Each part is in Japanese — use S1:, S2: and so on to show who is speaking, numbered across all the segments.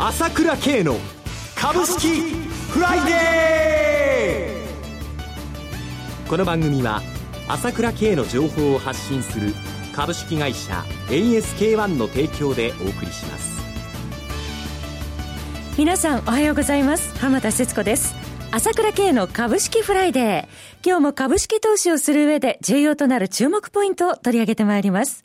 S1: 朝倉慶の株式フライデー。この番組は朝倉慶の情報を発信する株式会社 ASK-1 の提供でお送りします。
S2: 皆さんおはようございます。浜田節子です。朝倉慶の株式フライデー。今日も株式投資をする上で重要となる注目ポイントを取り上げてまいります。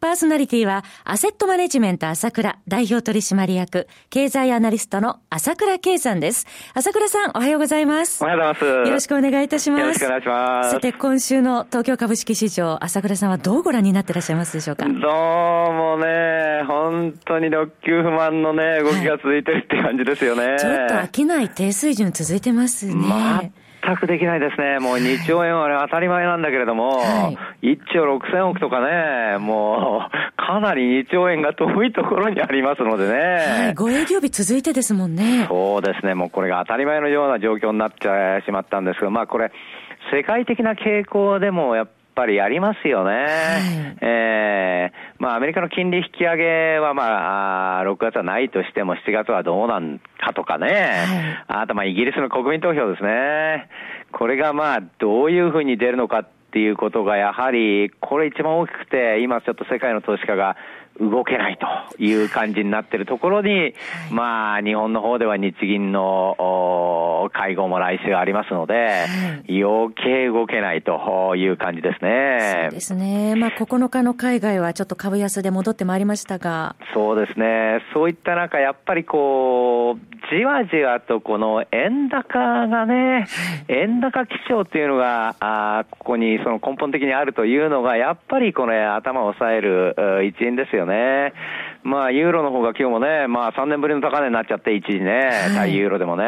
S2: パーソナリティは、アセットマネジメント朝倉代表取締役、経済アナリストの朝倉圭さんです。朝倉さん、おはようございます。
S3: おはようございます。
S2: よろしくお願いいたします。よ
S3: ろしくお願いします。
S2: さて、今週の東京株式市場、朝倉さんはどうご覧になっていらっしゃいますでしょうか？どう
S3: もね、本当に六級不満のね、動きが続いてるって感じですよね。はい、
S2: ちょっと飽きない低水準続いてますね。
S3: ま全くできないですね。もう2兆円は、ね、当たり前なんだけれども、はい、1兆6000億とかね、もう、かなり2兆円が遠いところにありますのでね。
S2: はい、5営業日続いてですもんね。
S3: そうですね。もうこれが当たり前のような状況になってしまったんですけど、まあこれ、世界的な傾向でもやっぱりありますよね。はい、えー、まあアメリカの金利引き上げはまあ、6月はないとしても7月はどうなんかとかね。はい、あとまあイギリスの国民投票ですね。これがまあどういうふうに出るのかっていうことがやはり、これ一番大きくて、今ちょっと世界の投資家が動けないという感じになっているところに、まあ、日本の方では日銀の会合も来週ありますので、余計動けないという感じですね。
S2: そうですね。まあ、9日の海外はちょっと株安で戻ってまいりましたが。
S3: そうですね。そういった中、やっぱりこう、じわじわとこの円高がね、円高基調っていうのが、あここにその根本的にあるというのが、やっぱりこの頭を押さえる一因ですよね。まあ、ユーロの方が今日もね、まあ3年ぶりの高値になっちゃって、一時ね、対ユーロでもね、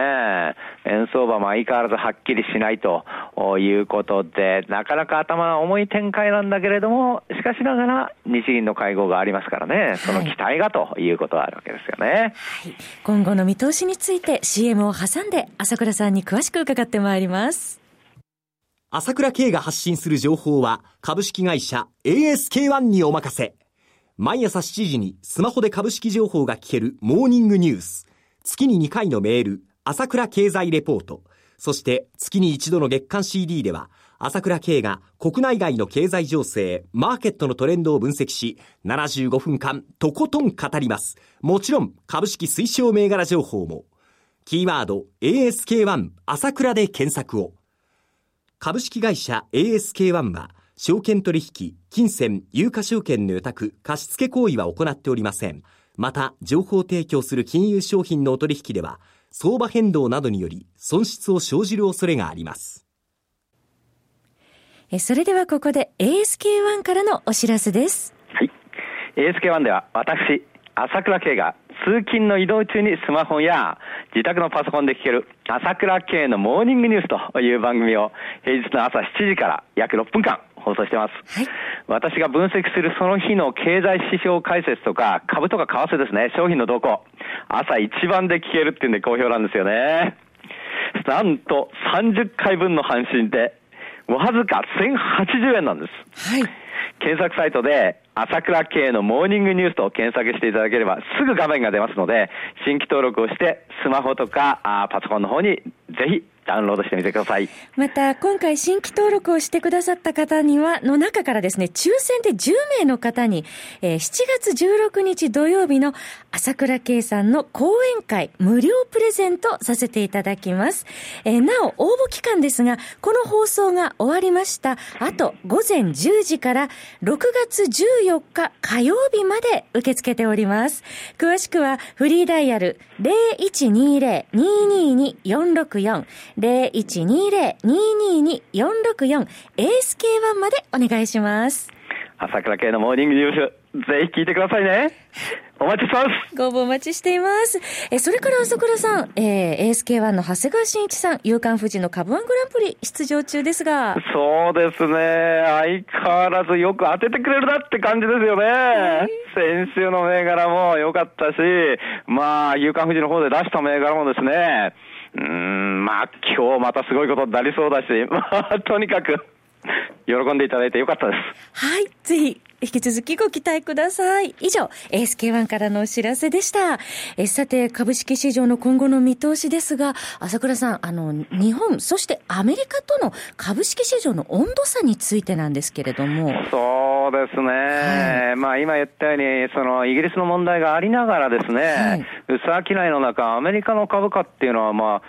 S3: 円相場も相変わらずはっきりしないということで、なかなか頭が重い展開なんだけれども、しかしながら日銀の会合がありますからね、その期待がということはあるわけですよね。はい、
S2: 今後の見通しについて CM を挟んで朝倉さんに詳しく伺ってまいります。
S1: 朝倉慶が発信する情報は株式会社 ASK-1 にお任せ。毎朝7時にスマホで株式情報が聞けるモーニングニュース。月に2回のメール、朝倉経済レポート。そして月に一度の月間 CD では、朝倉慶が国内外の経済情勢、マーケットのトレンドを分析し、75分間とことん語ります。もちろん株式推奨銘柄情報も。キーワード ASK1 朝倉で検索を。株式会社 ASK1 は、証券取引、金銭、有価証券の予託、貸付行為は行っておりません。また、情報提供する金融商品のお取引では、相場変動などにより損失を生じる恐れがあります。
S2: それではここで ASK1 からのお知らせです。
S3: はい。ASK1 では私、朝倉慶が通勤の移動中にスマホや自宅のパソコンで聞ける朝倉慶のモーニングニュースという番組を平日の朝7時から約6分間放送してます。はい、私が分析するその日の経済指標解説とか株とか為替ですね、商品の動向、朝一番で聞けるっていうんで好評なんですよね。なんと30回分の配信でわずか1080円なんです。はい。検索サイトで朝倉系のモーニングニュースと検索していただければすぐ画面が出ますので、新規登録をしてスマホとかあパソコンの方にぜひダウンロードしてみてください。
S2: また、今回新規登録をしてくださった方には、の中からですね、抽選で10名の方に、えー、7月16日土曜日の朝倉圭さんの講演会無料プレゼントさせていただきます。えー、なお、応募期間ですが、この放送が終わりました。あと、午前10時から6月14日火曜日まで受け付けております。詳しくは、フリーダイヤル0120-222-464 0120-222-464 ASK1 までお願いします。
S3: 朝倉系のモーニングニュース、ぜひ聞いてくださいね。お待ちします。
S2: ご応募お待ちしています。え、それから朝倉さん、えー、ASK1 の長谷川慎一さん、夕刊富士の株ワングランプリ出場中ですが。
S3: そうですね。相変わらずよく当ててくれるなって感じですよね。先週の銘柄も良かったし、まあ、夕刊富士の方で出した銘柄もですね、うん、まあ、今日またすごいことになりそうだし、まあ、とにかく、喜んでいただいてよかったです。
S2: はい、ぜひ、引き続きご期待ください。以上、ASK1 からのお知らせでした。えさて、株式市場の今後の見通しですが、朝倉さん、あの、日本、そしてアメリカとの株式市場の温度差についてなんですけれども。
S3: そうですね。はい、まあ、今言ったように、その、イギリスの問題がありながらですね、はい、薄商いの中、アメリカの株価っていうのは、まあ、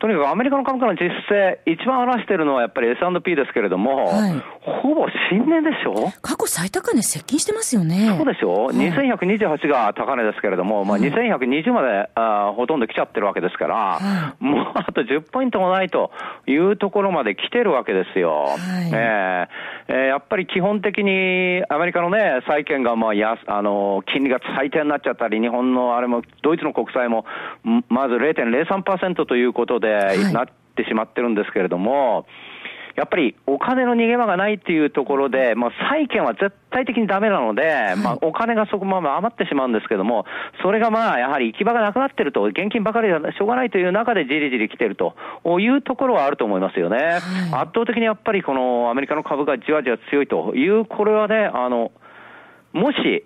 S3: とにかくアメリカの株価の実勢、一番表しているのはやっぱり S&P ですけれども、はい、ほぼ新年でしょ
S2: 過去最高値接近してますよね。
S3: そうでしょ、はい、2128が高値ですけれども、まあ、2120まで、あほとんど来ちゃってるわけですから、はい、もうあと10ポイントもないというところまで来てるわけですよ。はい、えー、えー、やっぱり基本的にアメリカのね、債券がまあやあの金利が最低になっちゃったり、日本のあれも、ドイツの国債もまず0.03%ということで、でなってしまってるんですけれども、やっぱりお金の逃げ場がないっていうところで、まあ、債券は絶対的にダメなので、はい、まあ、お金がそこまで余ってしまうんですけども、それがまあ、やはり行き場がなくなってると、現金ばかりはしょうがないという中でじりじり来てるというところはあると思いますよね。はい、圧倒的にやっぱりこのアメリカの株がじわじわ強いという、これはね、あの、もし、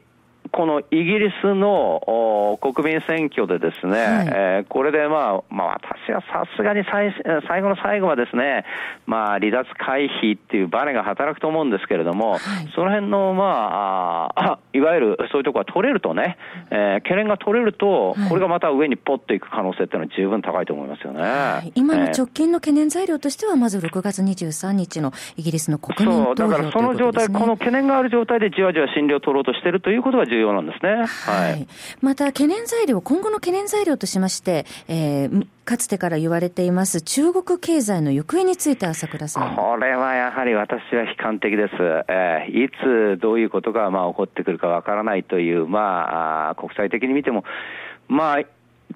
S3: このイギリスの国民選挙でですね、はい、えー、これでまあ、まあ私はさすがに最最後の最後はですね、まあ離脱回避っていうバネが働くと思うんですけれども、はい、その辺のまあ、あいわゆるそういうところが取れるとね、えー、懸念が取れると、これがまた上にポッといく可能性っていうのは十分高いと思いますよね。はい、
S2: 今の直近の懸念材料としては、まず6月23日のイギリスの国民投票、
S3: そう、だからその状態、この懸念がある状態でじわじわ診療を取ろうとしてるということが重要なんですね。はい。
S2: また、懸念材料、今後の懸念材料としまして、えー、かつてから言われています中国経済の行方について朝倉さ
S3: ん。これはやはり私は悲観的です。えー、いつどういうことがまあ起こってくるかわからないという、まあ、国際的に見ても、まあ、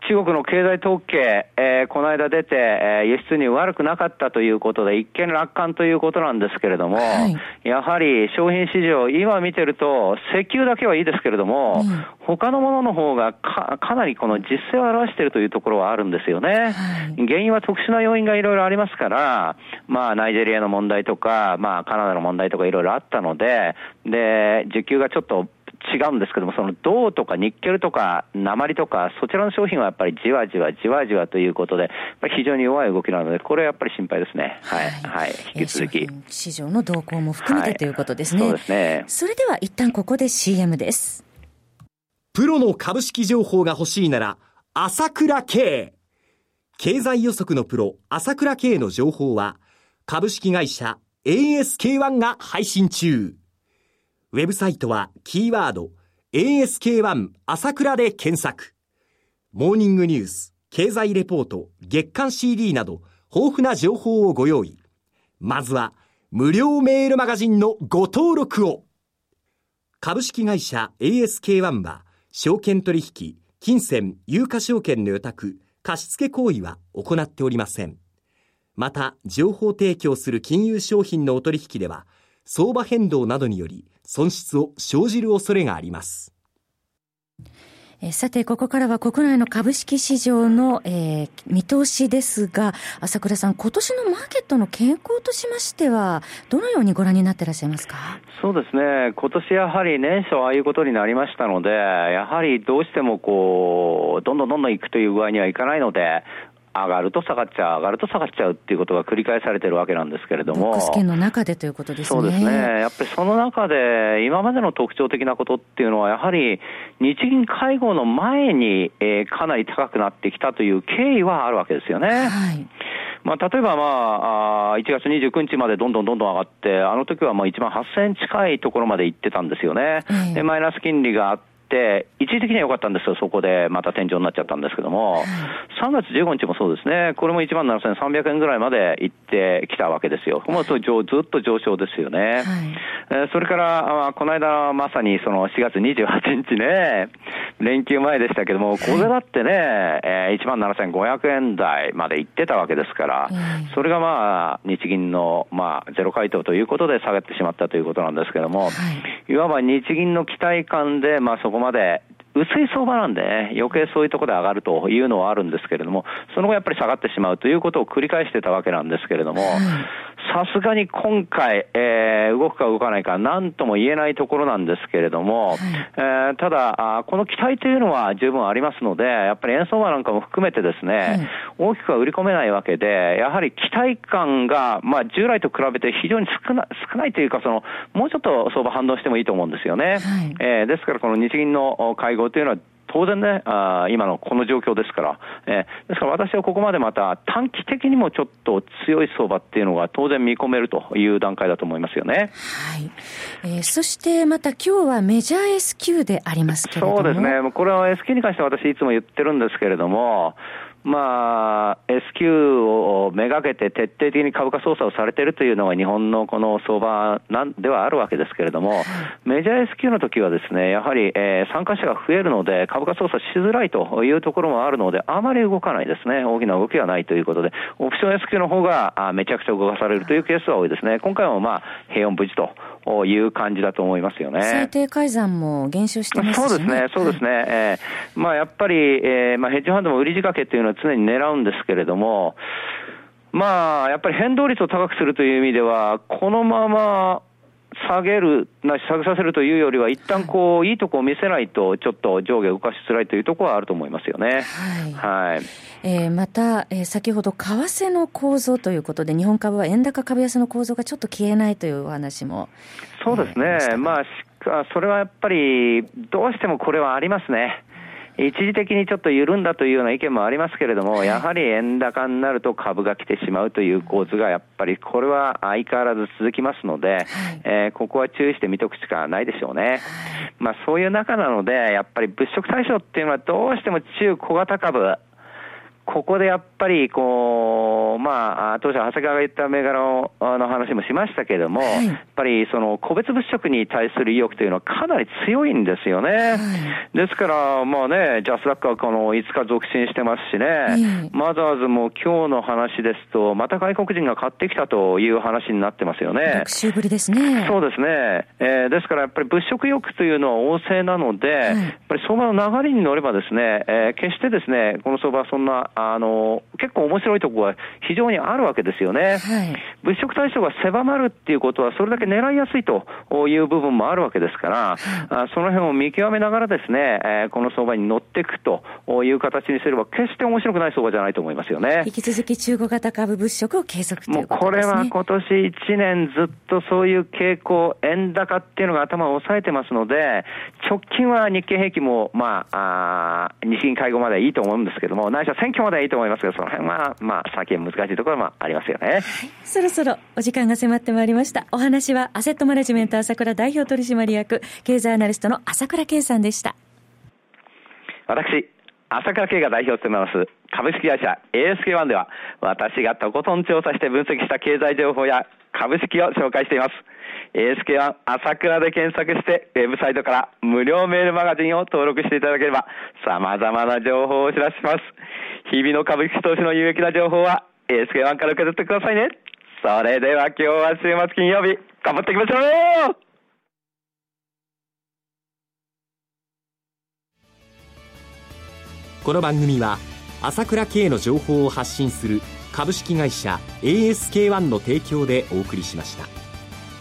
S3: 中国の経済統計、えー、この間出て、えー、輸出に悪くなかったということで、一見楽観ということなんですけれども、はい、やはり商品市場、今見てると、石油だけはいいですけれども、うん、他のものの方がかかなりこの実勢を表しているというところはあるんですよね。はい、原因は特殊な要因がいろいろありますから、まあ、ナイジェリアの問題とか、まあ、カナダの問題とかいろいろあったので、で、需給がちょっと違うんですけども、その銅とかニッケルとか鉛とか、そちらの商品はやっぱりじわじわじわじわということで、非常に弱い動きなので、これはやっぱり心配ですね。はい。はい。引き続き。
S2: 市場の動向も含めてということですね。
S3: そうですね。
S2: それでは一旦ここで CM です。
S1: プロの株式情報が欲しいなら、朝倉慶。経済予測のプロ、朝倉慶の情報は、株式会社 ASK1 が配信中。ウェブサイトはキーワード ASK1 朝倉で検索。モーニングニュース、経済レポート、月刊 CD など豊富な情報をご用意。まずは無料メールマガジンのご登録を。株式会社 ASK1 は証券取引、金銭、有価証券の予託、貸付行為は行っておりません。また、情報提供する金融商品のお取引では、相場変動などにより損失を生じる恐れがあります。
S2: さて、ここからは国内の株式市場の、えー、見通しですが、朝倉さん、今年のマーケットの傾向としましては、どのようにご覧になっていらっしゃいますか？
S3: そうですね、今年やはり年初ああいうことになりましたので、やはりどうしてもこう、どんどんどんどんいくという具合にはいかないので、上がると下がっちゃう、上がると下がっちゃうっていうことが繰り返されてるわけなんですけれども。ボックス
S2: 圏の中でということです
S3: ね。そうですね。やっぱりその中で、今までの特徴的なことっていうのは、やはり日銀会合の前に、えー、かなり高くなってきたという経緯はあるわけですよね。はい。まあ、例えば、まあ、あ1月29日までどんどんどんどん上がって、あの時はまあ1万8000円近いところまで行ってたんですよね。で、マイナス金利があって、、一時的には良かったんですよ、そこでまた天井になっちゃったんですけども、3月15日もそうですね、これも1万7300円ぐらいまで行ってきたわけですよ、もうずっと上昇ですよね。はい、それから、この間、まさにその4月28日ね、連休前でしたけども、これだってね、え1万7500円台まで行ってたわけですから、それがまあ、日銀のまあゼロ回答ということで下がってしまったということなんですけども、いわば日銀の期待感で、まあそここまで薄い相場なんで、ね、余計そういうところで上がるというのはあるんですけれども、その後やっぱり下がってしまうということを繰り返してたわけなんですけれども、さすがに今回、えー、動くか動かないか何とも言えないところなんですけれども、はい、えー、ただあ、この期待というのは十分ありますので、やっぱり円相場なんかも含めてですね、大きくは売り込めないわけで、やはり期待感が、まあ、従来と比べて非常に少な少ないというかその、もうちょっと相場反応してもいいと思うんですよね。はい、えー、ですから、この日銀の会合というのは、当然ね、あ今のこの状況ですから、えー、ですから私はここまでまた短期的にもちょっと強い相場っていうのが当然見込めるという段階だと思いますよね。はい。
S2: えー、そしてまた今日はメジャー S q でありますけれども。
S3: そうですね。これは S q に関しては私いつも言ってるんですけれども、まあ、S q をめがけて徹底的に株価操作をされているというのが日本のこの相場なんではあるわけですけれども、メジャー S q の時はですね、やはり、えー、参加者が増えるので株価操作しづらいというところもあるので、あまり動かないですね。大きな動きはないということで、オプション S q の方があめちゃくちゃ動かされるというケースは多いですね。今回もまあ、平穏無事と。いう感じだと思いますよね。
S2: 最低改ざんも減少してます、
S3: ね、そうですね、そうですね。はい、えー、まあやっぱり、えー、まあヘッジファンドも売り仕掛けっていうのは常に狙うんですけれども、まあやっぱり変動率を高くするという意味では、このまま下げる、な下げさせるというよりは、一旦こう、いいとこを見せないと、ちょっと上下動かしづらいというところはあると思いますよね。はい。はい、
S2: えー、また、えー、先ほど、為替の構造ということで、日本株は円高株安の構造がちょっと消えないというお話も。
S3: そうですね。えー、まあ、それはやっぱり、どうしてもこれはありますね。一時的にちょっと緩んだというような意見もありますけれども、やはり円高になると株が来てしまうという構図が、やっぱりこれは相変わらず続きますので、はい、えー、ここは注意して見とくしかないでしょうね。まあそういう中なので、やっぱり物色対象っていうのはどうしても中小型株、ここでやっぱり、こう、まあ、当初、長谷川が言った銘柄のの話もしましたけれども、はい、やっぱり、その、個別物色に対する意欲というのはかなり強いんですよね。はい、ですから、まあね、ジャスダックはこの5日続伸してますしね、はい、マザーズも今日の話ですと、また外国人が買ってきたという話になってますよね。
S2: 6週ぶりですね。
S3: そうですね。えー、ですから、やっぱり物色欲というのは旺盛なので、やっぱり相場の流れに乗ればですね、えー、決してですね、この相場はそんな、あの、結構面白いところが非常にあるわけですよね。はい、物色対象が狭まるっていうことは、それだけ狙いやすいという部分もあるわけですから、はい、あその辺を見極めながらですね、えー、この相場に乗っていくという形にすれば、決して面白くない相場じゃないと思いますよね。
S2: 引き続き中古型株物色を継続ということ
S3: ね。これは今年1年ずっとそういう傾向、円高っていうのが頭を押さえてますので、直近は日経平均も、まあ、あ日銀会合まではいいと思うんですけども、ないしは選挙まではいいと思いますけど、その辺は、まあ、先は難しいところもありますよね。はい、
S2: そろそろお時間が迫ってまいりました。お話は、アセットマネジメント朝倉代表取締役、経済アナリストの朝倉圭さんでした。
S3: 私、朝倉圭が代表を務めます株式会社 ASK1 では、私がとことん調査して分析した経済情報や株式を紹介しています。ASK1 朝倉で検索して、ウェブサイトから無料メールマガジンを登録していただければ、様々な情報をお知らせします。日々の株式投資の有益な情報は ASK1 から受け取ってくださいね。それでは今日は週末金曜日、頑張っていきましょう
S1: この番組は朝倉慶の情報を発信する株式会社 ASK-1 の提供でお送りしました